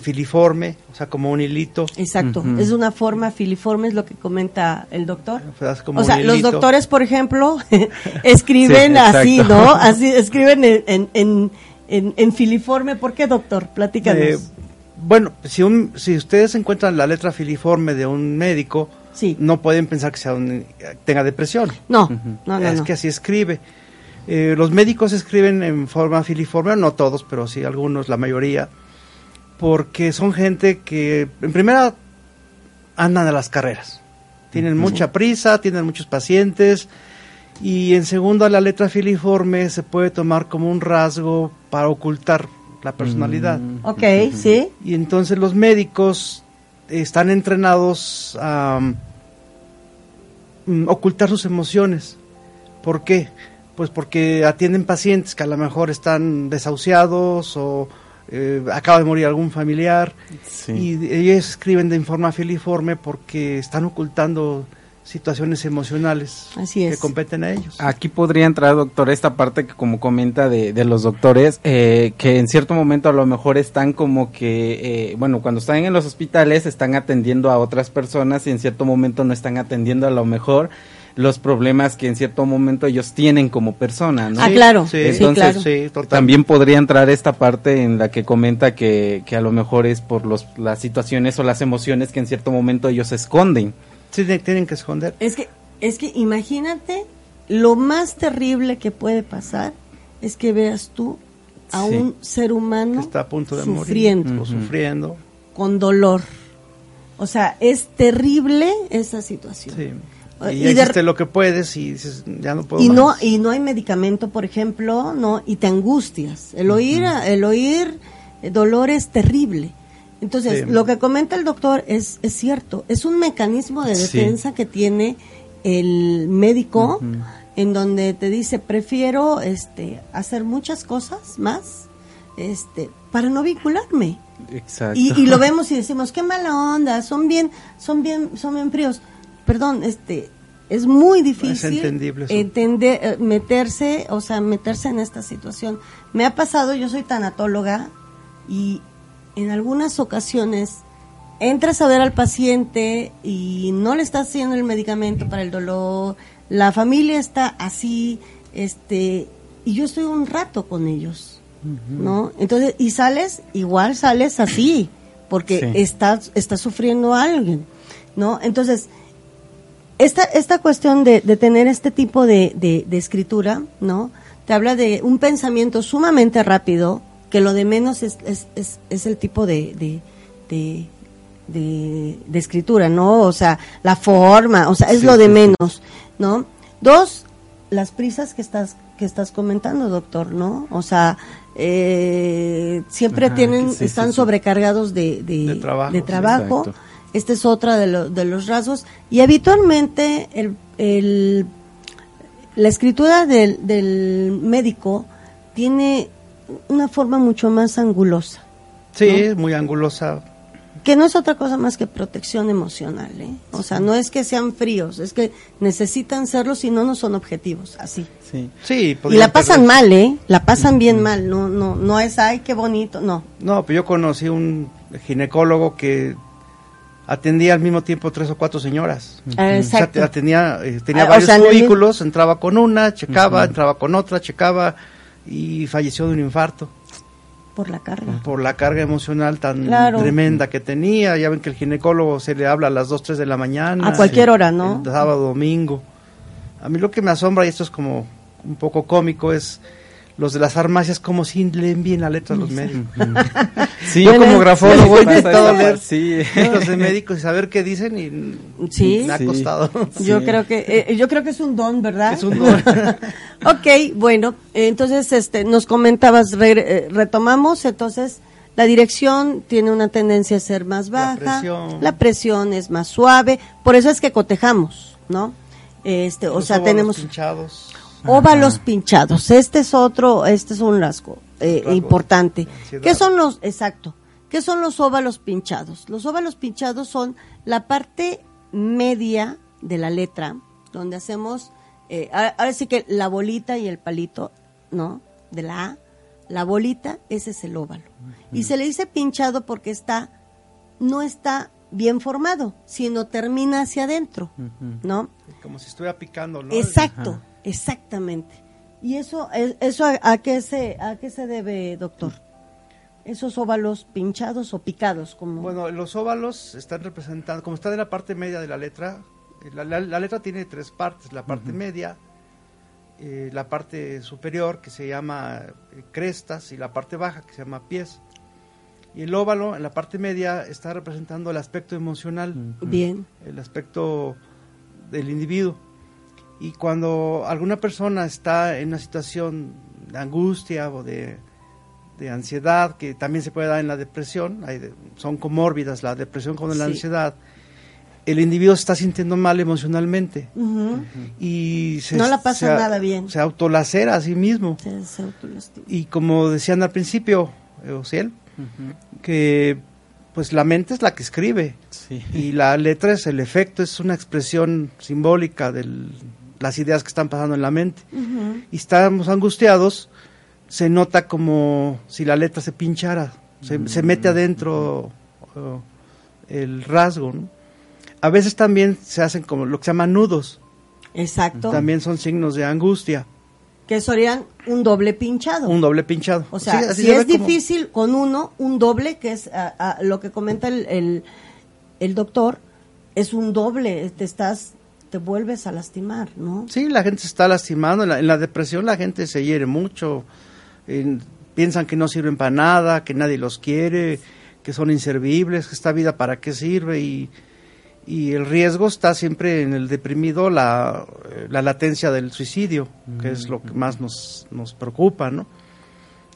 filiforme, o sea, como un hilito. Exacto, es una forma filiforme, es lo que comenta el doctor. O sea, es como o sea, un los doctores, por ejemplo, [LAUGHS] [LAUGHS] escriben Sí, así. ¿no? Así, escriben en, en, en, en- en filiforme. ¿Por qué, doctor? Platícanos. Eh, bueno, si, un, si ustedes encuentran la letra filiforme de un médico, Sí. no pueden pensar que sea un- tenga depresión. no, no, no, es no. que así escribe. Eh, los médicos escriben en forma filiforme, no todos, pero sí algunos, la mayoría, porque son gente que, en primera, andan a las carreras. Tienen mucha prisa, tienen muchos pacientes, y en segunda, la letra filiforme se puede tomar como un rasgo para ocultar la personalidad. Mm. Ok, sí. Y entonces los médicos están entrenados a mm, ocultar sus emociones. ¿Por qué? Pues porque atienden pacientes que a lo mejor están desahuciados o eh, acaba de morir algún familiar Sí. y ellos escriben de forma filiforme porque están ocultando situaciones emocionales Así que competen a ellos. Aquí podría entrar, doctor, esta parte que como comenta de, de los doctores, eh, que en cierto momento a lo mejor están como que, eh, bueno, cuando están en los hospitales están atendiendo a otras personas y en cierto momento no están atendiendo a lo mejor los problemas que en cierto momento ellos tienen como persona, ¿no? Ah, claro. Sí, Sí, entonces, claro. sí, total. También podría entrar esta parte en la que comenta que, que a lo mejor es por los, las situaciones o las emociones que en cierto momento ellos esconden. Sí, de- tienen que esconder. Es que, es que imagínate, lo más terrible que puede pasar es que veas tú a Sí. un ser humano que está a punto de sufriendo, morir o sufriendo. con dolor. O sea, es terrible esa situación. Sí. Y Y, de- lo que puedes y dices, ya no puedo y no y no hay medicamento por ejemplo no y te angustias. El oír el oír eh, dolor es terrible. Entonces Sí. lo que comenta el doctor es es cierto. Es un mecanismo de Sí. defensa que tiene el médico en donde te dice prefiero este hacer muchas cosas más este para no vincularme Exacto. y, y lo [LAUGHS] vemos y decimos qué mala onda son bien son bien son bien fríos perdón este es muy difícil entender eh, meterse o sea meterse en esta situación me ha pasado yo soy tanatóloga y en algunas ocasiones entras a ver al paciente y no le estás haciendo el medicamento para el dolor la familia está así este y yo estoy un rato con ellos ¿no? Entonces, y sales, igual sales así, porque Sí. estás, estás sufriendo a alguien, ¿no? Entonces, esta, esta cuestión de, de tener este tipo de, de, de escritura, ¿no? Te habla de un pensamiento sumamente rápido, que lo de menos es, es, es, es el tipo de, de, de, escritura, ¿no? O sea, la forma, o sea, es Sí, lo de menos, ¿no? Dos, las prisas que estás que estás comentando, doctor, ¿no? O sea, eh, siempre Ajá, tienen, sí, están sí. sobrecargados de, de, trabajo, de trabajo. exacto. Este es otra de, lo- de los rasgos. Y habitualmente el, el- la escritura del, del médico tiene una forma mucho más angulosa, Sí, es muy angulosa. que no es otra cosa más que protección emocional. ¿eh? O sea, no es que sean fríos, es que necesitan serlo si no, no son objetivos, así. Sí. Sí, Y la pasan perder- mal, ¿eh? La pasan bien mal, no, no, no es, ay, qué bonito, no. No, pero yo conocí un ginecólogo que atendía al mismo tiempo tres o cuatro señoras. Ah, O sea, Exacto. atendía, eh, tenía Ah, o varios sea, en el cubículos, entraba con una, checaba, entraba con otra, checaba y falleció de un infarto Por la carga. por la carga emocional tan Claro. tremenda que tenía. Ya ven que el ginecólogo se le habla a las 2, 3 de la mañana. A cualquier hora, ¿no? El sábado, domingo. A mí lo que me asombra, y esto es como un poco cómico, es los de las farmacias como si leen bien la letra a los médicos. [LAUGHS] Sí, Yo Bueno, como grafólogo intentado pasa leer [LAUGHS] sí. letras de médicos y saber qué dicen y Sí. me ha Sí. costado. [LAUGHS] Yo creo que eh, yo creo que es un don, ¿verdad? Es un don. ok, bueno, entonces este nos comentabas regre- eh, retomamos, entonces la dirección tiene una tendencia a ser más La baja, presión. la presión es más suave, por eso es que cotejamos, ¿no? Este, o Los sea, tenemos pinchados. Óvalos pinchados. Este es otro, este es un rasgo, eh, importante. ¿Qué son los, exacto, qué son los óvalos pinchados? Los óvalos pinchados son la parte media de la letra, donde hacemos, eh, ahora, ahora sí que la bolita y el palito, ¿no? De la A, la bolita, ese es el óvalo. Y se le dice pinchado porque está, no está bien formado, sino termina hacia adentro, ¿no? Como si estuviera picando, ¿no? Exacto, exactamente. ¿Y eso, es- eso a, a qué se, a qué se debe, doctor? Esos óvalos pinchados o picados, como Bueno, los óvalos están representados, como está en la parte media de la letra, eh, la, la- la letra tiene tres partes, la parte media, eh, la parte superior que se llama eh, crestas y la parte baja que se llama pies. Y el óvalo en la parte media está representando el aspecto emocional, bien, el aspecto del individuo. Y cuando alguna persona está en una situación de angustia o de, de ansiedad, que también se puede dar en la depresión, hay de- son comórbidas la depresión con la Sí. ansiedad, el individuo se está sintiendo mal emocionalmente y se, No la pasa se- nada bien. Se autolacera a sí mismo. Se- se. Y como decían al principio, eh, Ociel, que pues la mente es la que escribe Sí. y la letra es el efecto, es una expresión simbólica de las ideas que están pasando en la mente. Y estamos angustiados, se nota como si la letra se pinchara, se, se mete adentro el rasgo. ¿no? A veces también se hacen como lo que se llaman nudos, Exacto. también son signos de angustia, Que serían un doble pinchado. un doble pinchado. O sea, Sí, así si se es como- difícil con uno, un doble, que es ah, lo que comenta el, el, el doctor, es un doble, te estás, te vuelves a lastimar, ¿no? Sí, la gente se está lastimando. En la, en la depresión la gente se hiere mucho. en- piensan que no sirven para nada, que nadie los quiere, que son inservibles, que esta vida para qué sirve. Y, y el riesgo está siempre en el deprimido, la, eh, la latencia del suicidio, que es lo que más nos, nos preocupa, ¿no?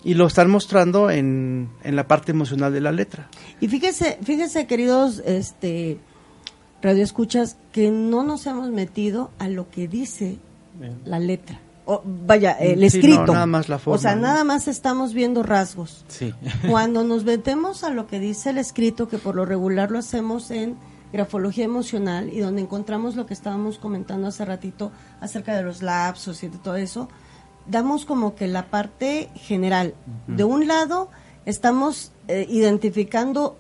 Y lo están mostrando en, en la parte emocional de la letra. Y fíjese, fíjese, queridos este radioescuchas, que no nos hemos metido a lo que dice la letra. O, vaya, el Sí, escrito. no, nada más la forma, o sea, ¿no? nada más estamos viendo rasgos. Sí. [LAUGHS] Cuando nos metemos a lo que dice el escrito, que por lo regular lo hacemos en grafología emocional y donde encontramos lo que estábamos comentando hace ratito acerca de los lapsos y de todo eso, damos como que la parte general. De un lado, estamos eh, identificando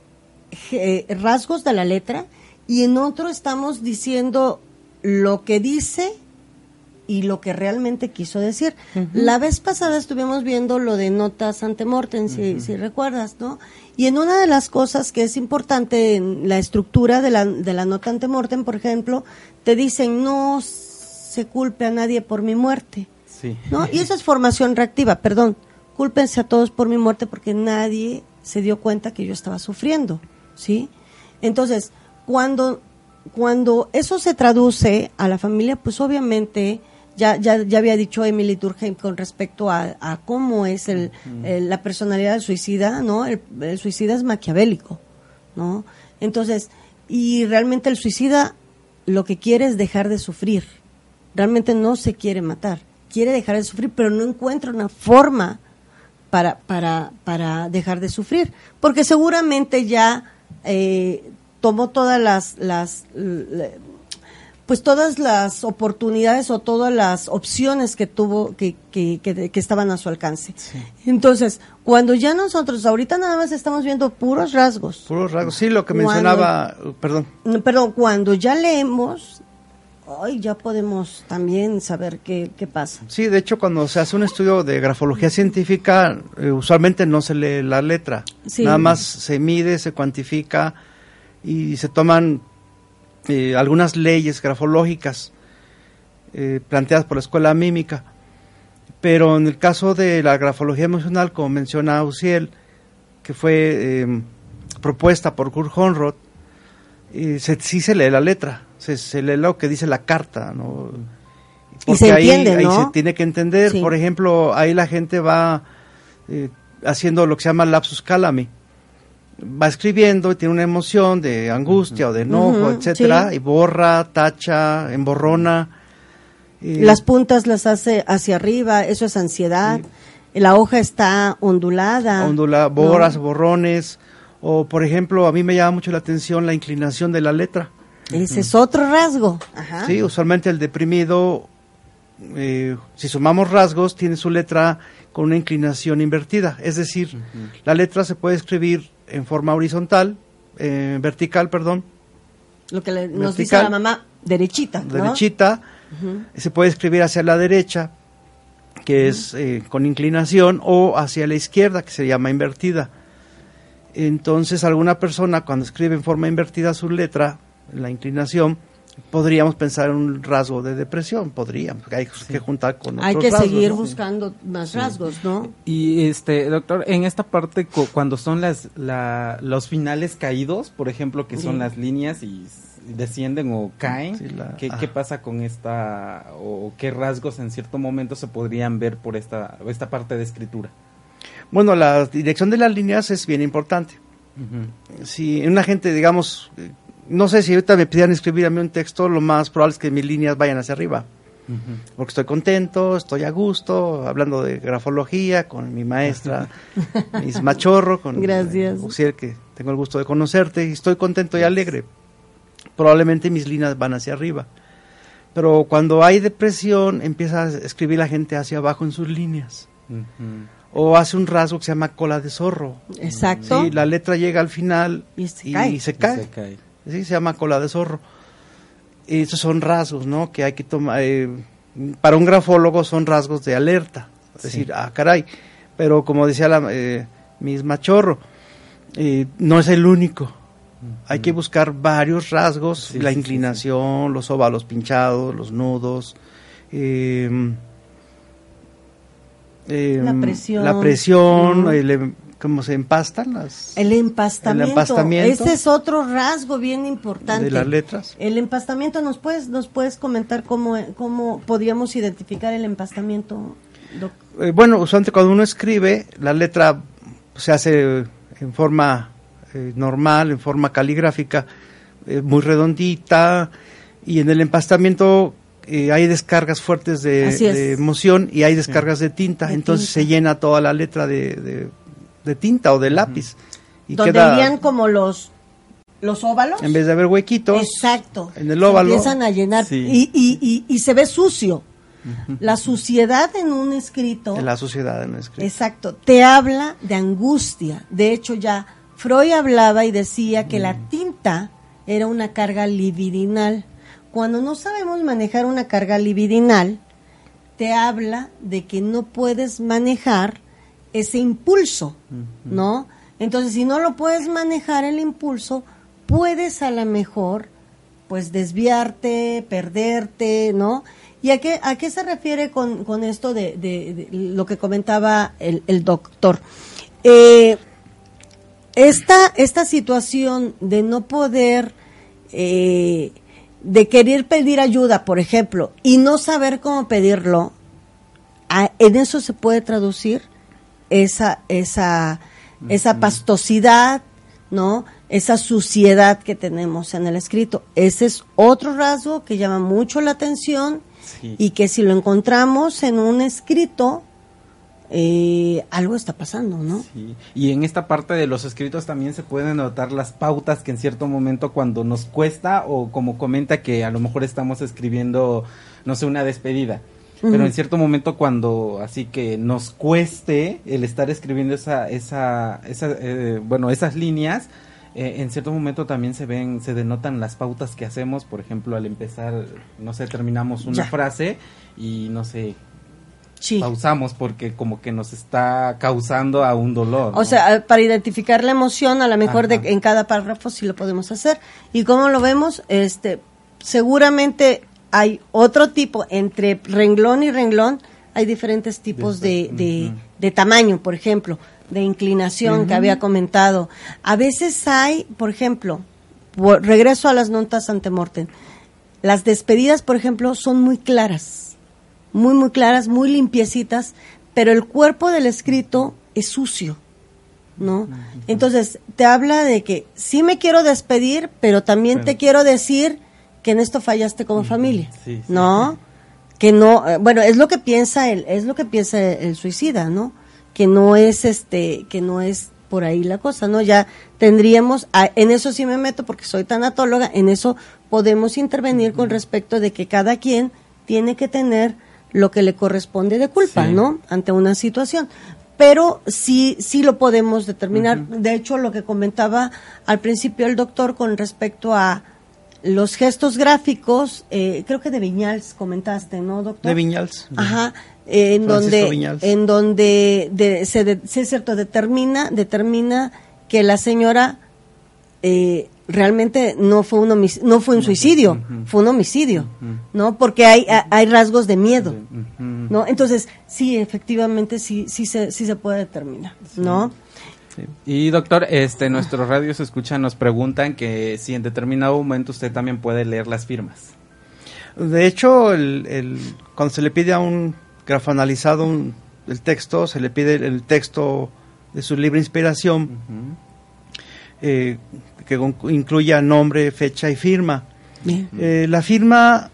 eh, rasgos de la letra y en otro estamos diciendo lo que dice y lo que realmente quiso decir. La vez pasada estuvimos viendo lo de notas antemortem, si, si recuerdas, ¿no? Y en una de las cosas que es importante en la estructura de la, de la nota antemortem, por ejemplo, te dicen no se culpe a nadie por mi muerte. Sí. ¿no? Y eso es formación reactiva, perdón. Cúlpense a todos por mi muerte porque nadie se dio cuenta que yo estaba sufriendo, ¿sí? Entonces, cuando, cuando eso se traduce a la familia, pues obviamente, ya, ya, ya había dicho Emily Durkheim con respecto a, a cómo es el, el- la personalidad del suicida, ¿no? El, el suicida es maquiavélico, ¿no? Entonces, y realmente el suicida lo que quiere es dejar de sufrir. Realmente no se quiere matar, quiere dejar de sufrir, pero no encuentra una forma para, para, para dejar de sufrir, porque seguramente ya eh, tomó todas las, las pues todas las oportunidades o todas las opciones que tuvo que, que, que, que estaban a su alcance. Entonces, cuando ya nosotros ahorita nada más estamos viendo puros rasgos, Puros rasgos. Sí, lo que Cuando- mencionaba, uh, perdón, no, Perdón, cuando ya leemos, hoy ya podemos también saber qué, qué pasa. Sí, de hecho, cuando se hace un estudio de grafología científica, eh, usualmente no se lee la letra. Sí. Nada más se mide, se cuantifica y se toman eh, algunas leyes grafológicas eh, planteadas por la escuela mímica. Pero en el caso de la grafología emocional, como menciona Uciel, que fue eh, propuesta por Kurt Honroth, eh, se, sí se lee la letra, se, se lee lo que dice la carta, ¿no? Y se ahí, entiende, ahí ¿no? se tiene que entender. Sí. Por ejemplo, ahí la gente va haciendo lo que se llama lapsus calami. Va escribiendo y tiene una emoción de angustia o de enojo, Ujú, etcétera, sí. y borra, tacha, emborrona. Las puntas las hace hacia arriba, eso es ansiedad. La hoja está ondulada. ondula, ¿no? borras, borrones. O, por ejemplo, a mí me llama mucho la atención la inclinación de la letra. Ese es otro rasgo. Ajá. Sí, usualmente el deprimido, eh, si sumamos rasgos, tiene su letra con una inclinación invertida. Es decir, la letra se puede escribir en forma horizontal, eh, vertical, perdón, Lo que le- nos dice la mamá, derechita. ¿no? derechita. Se puede escribir hacia la derecha, que es eh, con inclinación, o hacia la izquierda, que se llama invertida. Entonces, alguna persona cuando escribe en forma invertida su letra, la inclinación, podríamos pensar en un rasgo de depresión, podríamos, porque hay que juntar con Hay otros que rasgos, seguir ¿no? buscando más rasgos, ¿no? Y este, doctor, en esta parte cu- cuando son las la- los finales caídos, por ejemplo, que son Sí. las líneas y descienden o caen, Sí, la- ¿qué, ah. qué pasa con esta o qué rasgos en cierto momento se podrían ver por esta esta parte de escritura? Bueno, la dirección de las líneas es bien importante. Ujú. Si una gente, digamos, eh, no sé si ahorita me pidieran escribir a mí un texto, lo más probable es que mis líneas vayan hacia arriba. Porque estoy contento, estoy a gusto, hablando de grafología con mi maestra [LAUGHS] Miss Machorro, con Gracias. Uxier, que tengo el gusto de conocerte, y estoy contento y alegre. Probablemente mis líneas van hacia arriba. Pero cuando hay depresión, empieza a escribir la gente hacia abajo en sus líneas. O hace un rasgo que se llama cola de zorro. Exacto. Sí, la letra llega al final Y se y cae. se cae. Se cae. Sí, se llama cola de zorro. Y esos son rasgos, ¿no? Que hay que tomar. eh, para un grafólogo son rasgos de alerta. Es Sí. decir, ah, caray. Pero como decía la eh, misma Chorro, eh, no es el único. Hay que buscar varios rasgos: Sí, la sí, sí, inclinación, los óvalos pinchados, los nudos. eh, eh, La presión. La presión, Ujú. el em- cómo se empastan las. El empastamiento. El empastamiento. Ese es otro rasgo bien importante. De las letras. El empastamiento, ¿nos puedes, nos puedes comentar cómo, cómo podríamos identificar el empastamiento? Eh, bueno, usualmente cuando uno escribe, la letra se hace en forma eh, normal, en forma caligráfica, eh, muy redondita, y en el empastamiento eh, hay descargas fuertes de, emoción y hay descargas de tinta, De entonces tinta. se llena toda la letra de, de- de tinta o de lápiz. Y Donde queda, irían como los, los óvalos. en vez de haber huequitos, Exacto. en el Se óvalo. empiezan a llenar Sí. y, y, y, y se ve sucio. La suciedad en un escrito. en la sociedad en el escrito. Exacto, te habla de angustia. De hecho, ya Freud hablaba y decía que la tinta era una carga libidinal. Cuando no sabemos manejar una carga libidinal, te habla de que no puedes manejar ese impulso, ¿no? Entonces, si no lo puedes manejar el impulso, puedes a lo mejor, pues, desviarte, perderte, ¿no? ¿Y a qué, a qué se refiere con, con esto de, de- de lo que comentaba el, el doctor? Eh, esta, esta situación de no poder, eh, de querer pedir ayuda, por ejemplo, y no saber cómo pedirlo, a- en eso se puede traducir esa, esa, esa pastosidad, ¿no? Esa suciedad que tenemos en el escrito. Ese es otro rasgo que llama mucho la atención Sí. y que si lo encontramos en un escrito, eh, algo está pasando, ¿no? Sí. Y en esta parte de los escritos también se pueden notar las pautas que en cierto momento cuando nos cuesta o como comenta que a lo mejor estamos escribiendo, no sé, una despedida. Pero en cierto momento cuando así que nos cueste el estar escribiendo esa, esa, esa eh, bueno, esas líneas, eh, en cierto momento también se ven, se denotan las pautas que hacemos, por ejemplo, al empezar, no sé, terminamos una Ya. frase y no sé, Sí. pausamos porque como que nos está causando a un dolor. O sea, para identificar la emoción, a lo mejor de, en cada párrafo sí lo podemos hacer. ¿Y cómo lo vemos? Este, seguramente hay otro tipo, entre renglón y renglón, hay diferentes tipos de, de, tamaño, por ejemplo, de inclinación que había comentado. A veces hay, por ejemplo, regreso a las notas antemortem, las despedidas, por ejemplo, son muy claras, muy, muy claras, muy limpiecitas, pero el cuerpo del escrito es sucio, ¿no? Entonces, te habla de que sí me quiero despedir, pero también te quiero decir que en esto fallaste como familia, sí, sí. ¿no? Que no, eh, bueno, es lo que piensa el, es lo que piensa el, suicida, ¿no? Que no es este, que no es por ahí la cosa, ¿no? Ya tendríamos, a- en eso sí me meto porque soy tanatóloga, en eso podemos intervenir con respecto de que cada quien tiene que tener lo que le corresponde de culpa. ¿no? Ante una situación. Pero sí, sí lo podemos determinar. De hecho, lo que comentaba al principio el doctor con respecto a los gestos gráficos, eh, creo que de Viñals comentaste, ¿no, doctor? De Viñals. Ajá, eh, en donde, Viñals. en donde de- se, de- sí es cierto, determina, determina que la señora eh, realmente no fue un homic- no fue un suicidio, fue un homicidio. ¿no? Porque hay, a- hay rasgos de miedo. ¿no? Entonces, sí, efectivamente, sí, sí se, sí se puede determinar, ¿no? Y doctor, este, nuestros radios escuchan, nos preguntan que si en determinado momento usted también puede leer las firmas. De hecho, el, el- cuando se le pide a un grafanalizado un, el texto, se le pide el, el texto de su libre inspiración. Eh, que con- incluya nombre, fecha y firma. Eh, la firma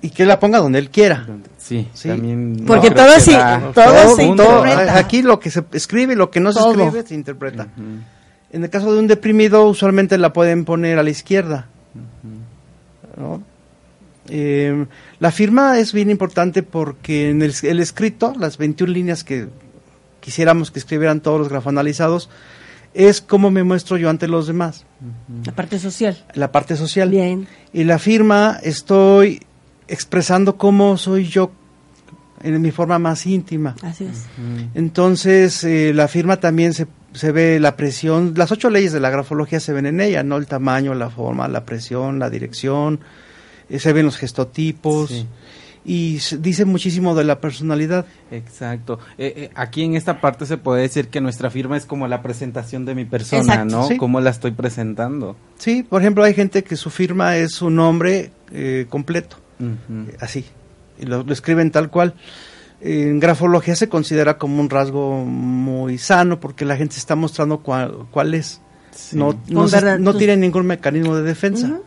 y que la ponga donde él quiera. Sí, Sí. también. Porque no, todo sí- da- todo se interpreta. Aquí lo que se escribe y lo que no se Todo. escribe se interpreta. En el caso de un deprimido, usualmente la pueden poner a la izquierda. ¿no? Eh, la firma es bien importante porque en el, el escrito, las 21 líneas que quisiéramos que escribieran todos los grafoanalizados, es cómo me muestro yo ante los demás, La parte social. la parte social. Bien. Y la firma estoy expresando cómo soy yo en mi forma más íntima. Así es. Entonces, eh, la firma también se, se ve la presión, las ocho leyes de la grafología se ven en ella, ¿no? El tamaño, la forma, la presión, la dirección, eh, se ven los gestotipos Sí. y dice muchísimo de la personalidad. Exacto. Eh, eh, aquí en esta parte se puede decir que nuestra firma es como la presentación de mi persona, Exacto. ¿no? Sí. Cómo la estoy presentando. Sí, por ejemplo, hay gente que su firma es su nombre eh, completo, Así, y lo, lo escriben tal cual. En grafología se considera como un rasgo muy sano porque la gente se está mostrando cuál, cuál es. Sí. No, no, se- tiene ningún mecanismo de defensa.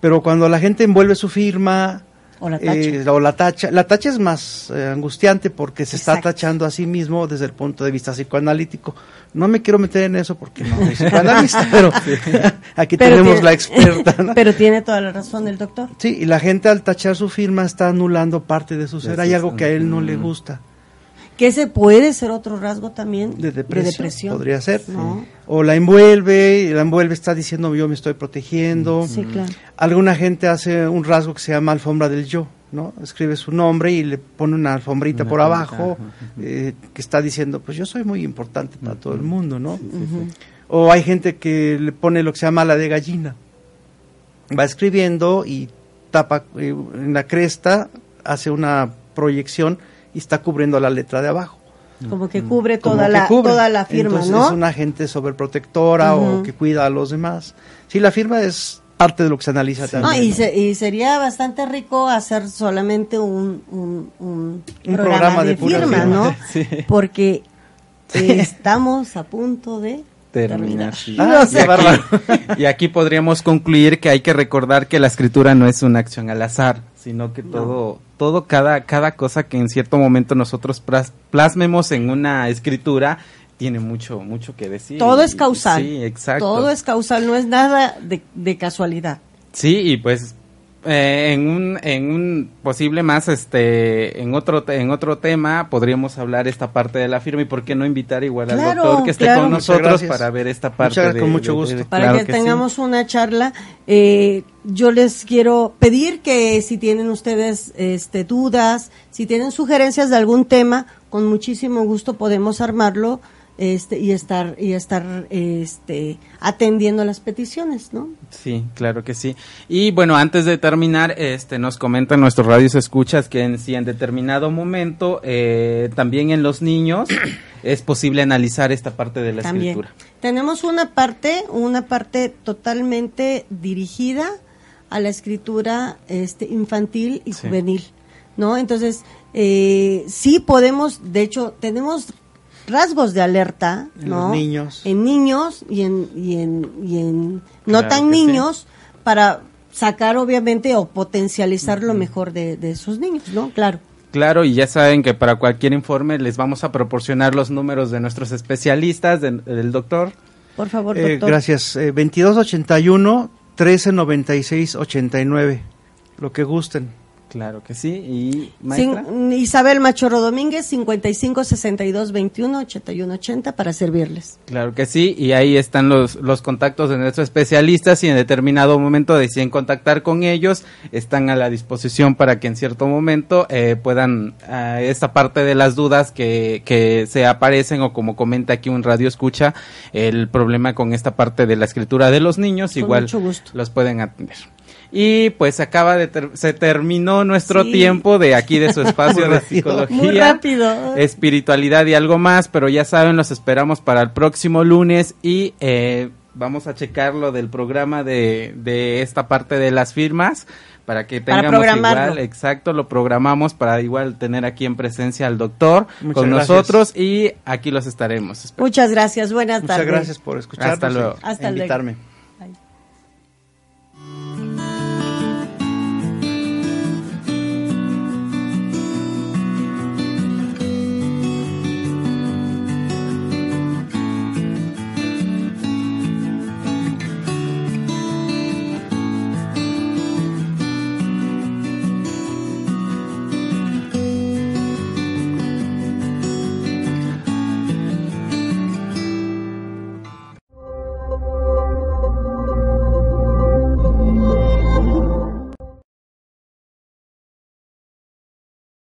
Pero cuando la gente envuelve su firma O la tacha. eh, o la tacha, la tacha es más eh, angustiante porque se está tachando a sí mismo desde el punto de vista psicoanalítico. No me quiero meter en eso porque no soy psicoanalista, [LAUGHS] pero [LAUGHS] aquí Pero tenemos tiene- la experta. ¿no? [LAUGHS] Pero tiene toda la razón el doctor. Sí, y la gente al tachar su firma está anulando parte de su ser. Hay algo que a él no le gusta. Que ese puede ser otro rasgo también De depresión, podría ser. ¿no? O la envuelve, y la envuelve está diciendo yo me estoy protegiendo. Sí, claro. Alguna gente hace un rasgo que se llama alfombra del yo, ¿no? Escribe su nombre y le pone una alfombrita Una por alfombrita, abajo eh, que está diciendo, pues yo soy muy importante para todo el mundo, ¿no? O hay gente que le pone lo que se llama la de gallina. Va escribiendo y tapa eh, en la cresta, hace una proyección y está cubriendo la letra de abajo. Como que cubre Como toda que la cubre. toda la firma, Entonces ¿no? es una gente sobreprotectora o que cuida a los demás. Sí, la firma es parte de lo que se analiza No, también. y, ¿no? se- y sería bastante rico hacer solamente un, un, un Un programa, programa de, de firma, firma. ¿no? [LAUGHS] Sí. Porque eh, estamos a punto de terminar. Terminar. sí. Ah. [LAUGHS] Y aquí podríamos concluir que hay que recordar que la escritura no es una acción al azar, sino que todo, todo cada, cada cosa que en cierto momento nosotros plas- plasmemos en una escritura tiene mucho, mucho que decir. todo es causal. Sí, exacto. Todo es causal, no es nada de, de casualidad. Sí, y pues eh, en un en un posible más este en otro en otro tema podríamos hablar esta parte de la firma y por qué no invitar igual al doctor que esté claro. con nosotros para ver esta parte Muchas- de- con mucho de- gusto. de- Para claro que, tengamos una charla, eh, yo les quiero pedir que si tienen ustedes este, dudas, si tienen sugerencias de algún tema, con muchísimo gusto podemos armarlo este, y estar y estar este, atendiendo las peticiones, ¿no? Sí, claro que sí. Y bueno, antes de terminar, este, nos comentan nuestros radios escuchas que en, si en determinado momento, eh, también en los niños, [CLEARS THROAT] es posible analizar esta parte de la También. escritura. Tenemos una parte, una parte totalmente dirigida a la escritura este, infantil y Sí. juvenil, ¿no? Entonces, eh, sí podemos, de hecho, tenemos rasgos de alerta, En ¿no? los niños. En niños y en, y en, y en no Claro tan sí. niños para sacar, obviamente, o potencializar lo mejor de, de esos niños, ¿no? Claro. Claro, y ya saben que para cualquier informe les vamos a proporcionar los números de nuestros especialistas, de- del doctor. Por favor, Eh, doctor. gracias. Eh, 2281 1396 89. Lo que gusten. Claro que sí. Y maestra. Sin- Isabel Machorro Domínguez, 55 62 21 81 80 para servirles. Claro que sí, y ahí están los, los contactos de nuestros especialistas y en determinado momento deciden contactar con ellos, están a la disposición para que en cierto momento eh, puedan, eh, esta parte de las dudas que, que se aparecen o como comenta aquí un radio escucha, el problema con esta parte de la escritura de los niños, Con igual los pueden atender. Y pues acaba de ter- se terminó nuestro Sí. tiempo de aquí de su [LAUGHS] espacio de psicología Muy rápido. espiritualidad y algo más, pero ya saben, los esperamos para el próximo lunes y eh, vamos a checar lo del programa de, de esta parte de las firmas para que Para tengamos programarlo. igual, exacto, lo programamos para igual tener aquí en presencia al doctor Muchas con gracias. nosotros y aquí los estaremos. Muchas gracias, buenas Muchas tardes. gracias por escucharnos Hasta luego. Hasta luego. invitarme.